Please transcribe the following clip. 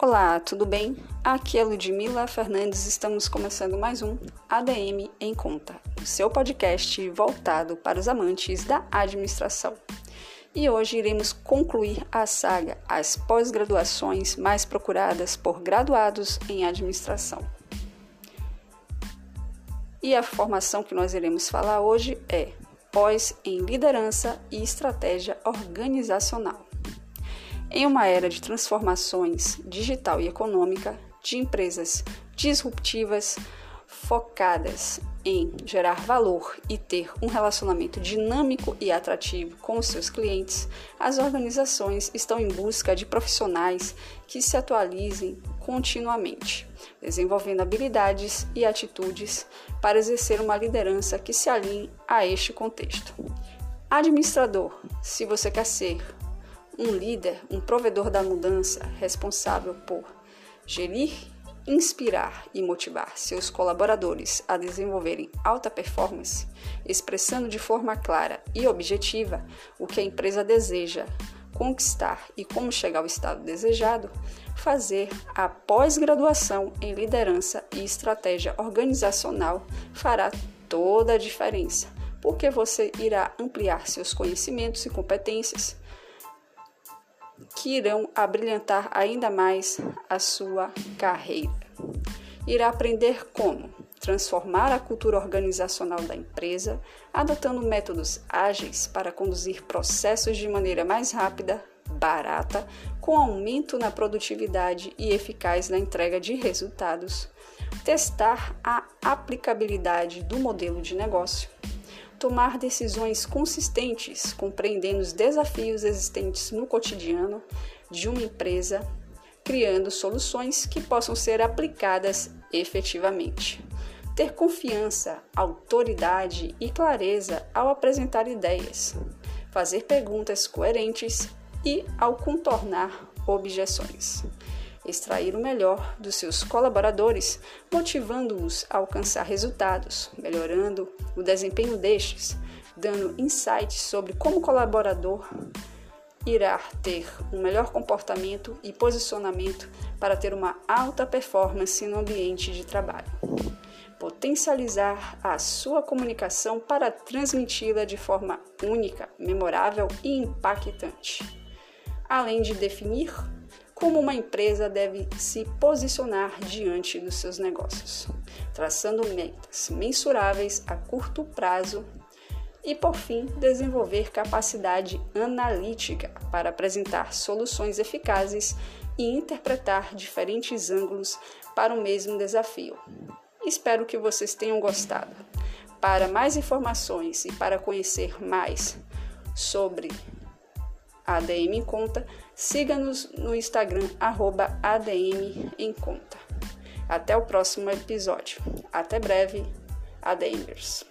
Olá, tudo bem? Aqui é Ludmila Fernandes, estamos começando mais um ADM em Conta, o seu podcast voltado para os amantes da administração. E hoje iremos concluir a saga As pós-graduações mais procuradas por graduados em administração. E a formação que nós iremos falar hoje é pós em liderança e estratégia organizacional. Em uma era de transformações digital e econômica, de empresas disruptivas focadas em gerar valor e ter um relacionamento dinâmico e atrativo com os seus clientes, as organizações estão em busca de profissionais que se atualizem continuamente, desenvolvendo habilidades e atitudes para exercer uma liderança que se alinhe a este contexto. Administrador, se você quer ser um líder, um provedor da mudança responsável por gerir, inspirar e motivar seus colaboradores a desenvolverem alta performance, expressando de forma clara e objetiva o que a empresa deseja conquistar e como chegar ao estado desejado, fazer a pós-graduação em liderança e estratégia organizacional fará toda a diferença, porque você irá ampliar seus conhecimentos e competências que irão abrilhantar ainda mais a sua carreira. Irá aprender como transformar a cultura organizacional da empresa, adotando métodos ágeis para conduzir processos de maneira mais rápida, barata, com aumento na produtividade e eficaz na entrega de resultados, testar a aplicabilidade do modelo de negócio, tomar decisões consistentes, compreendendo os desafios existentes no cotidiano de uma empresa, criando soluções que possam ser aplicadas efetivamente. Ter confiança, autoridade e clareza ao apresentar ideias, fazer perguntas coerentes e ao contornar objeções extrair o melhor dos seus colaboradores, motivando-os a alcançar resultados, melhorando o desempenho destes, dando insights sobre como o colaborador irá ter um melhor comportamento e posicionamento para ter uma alta performance no ambiente de trabalho. Potencializar a sua comunicação para transmiti-la de forma única, memorável e impactante. Além de definir como uma empresa deve se posicionar diante dos seus negócios, traçando metas mensuráveis a curto prazo e, por fim, desenvolver capacidade analítica para apresentar soluções eficazes e interpretar diferentes ângulos para o mesmo desafio. Espero que vocês tenham gostado. Para mais informações e para conhecer mais sobre ADM em Conta, siga-nos no Instagram, arroba ADM em Conta. Até o próximo episódio. Até breve, ADMers.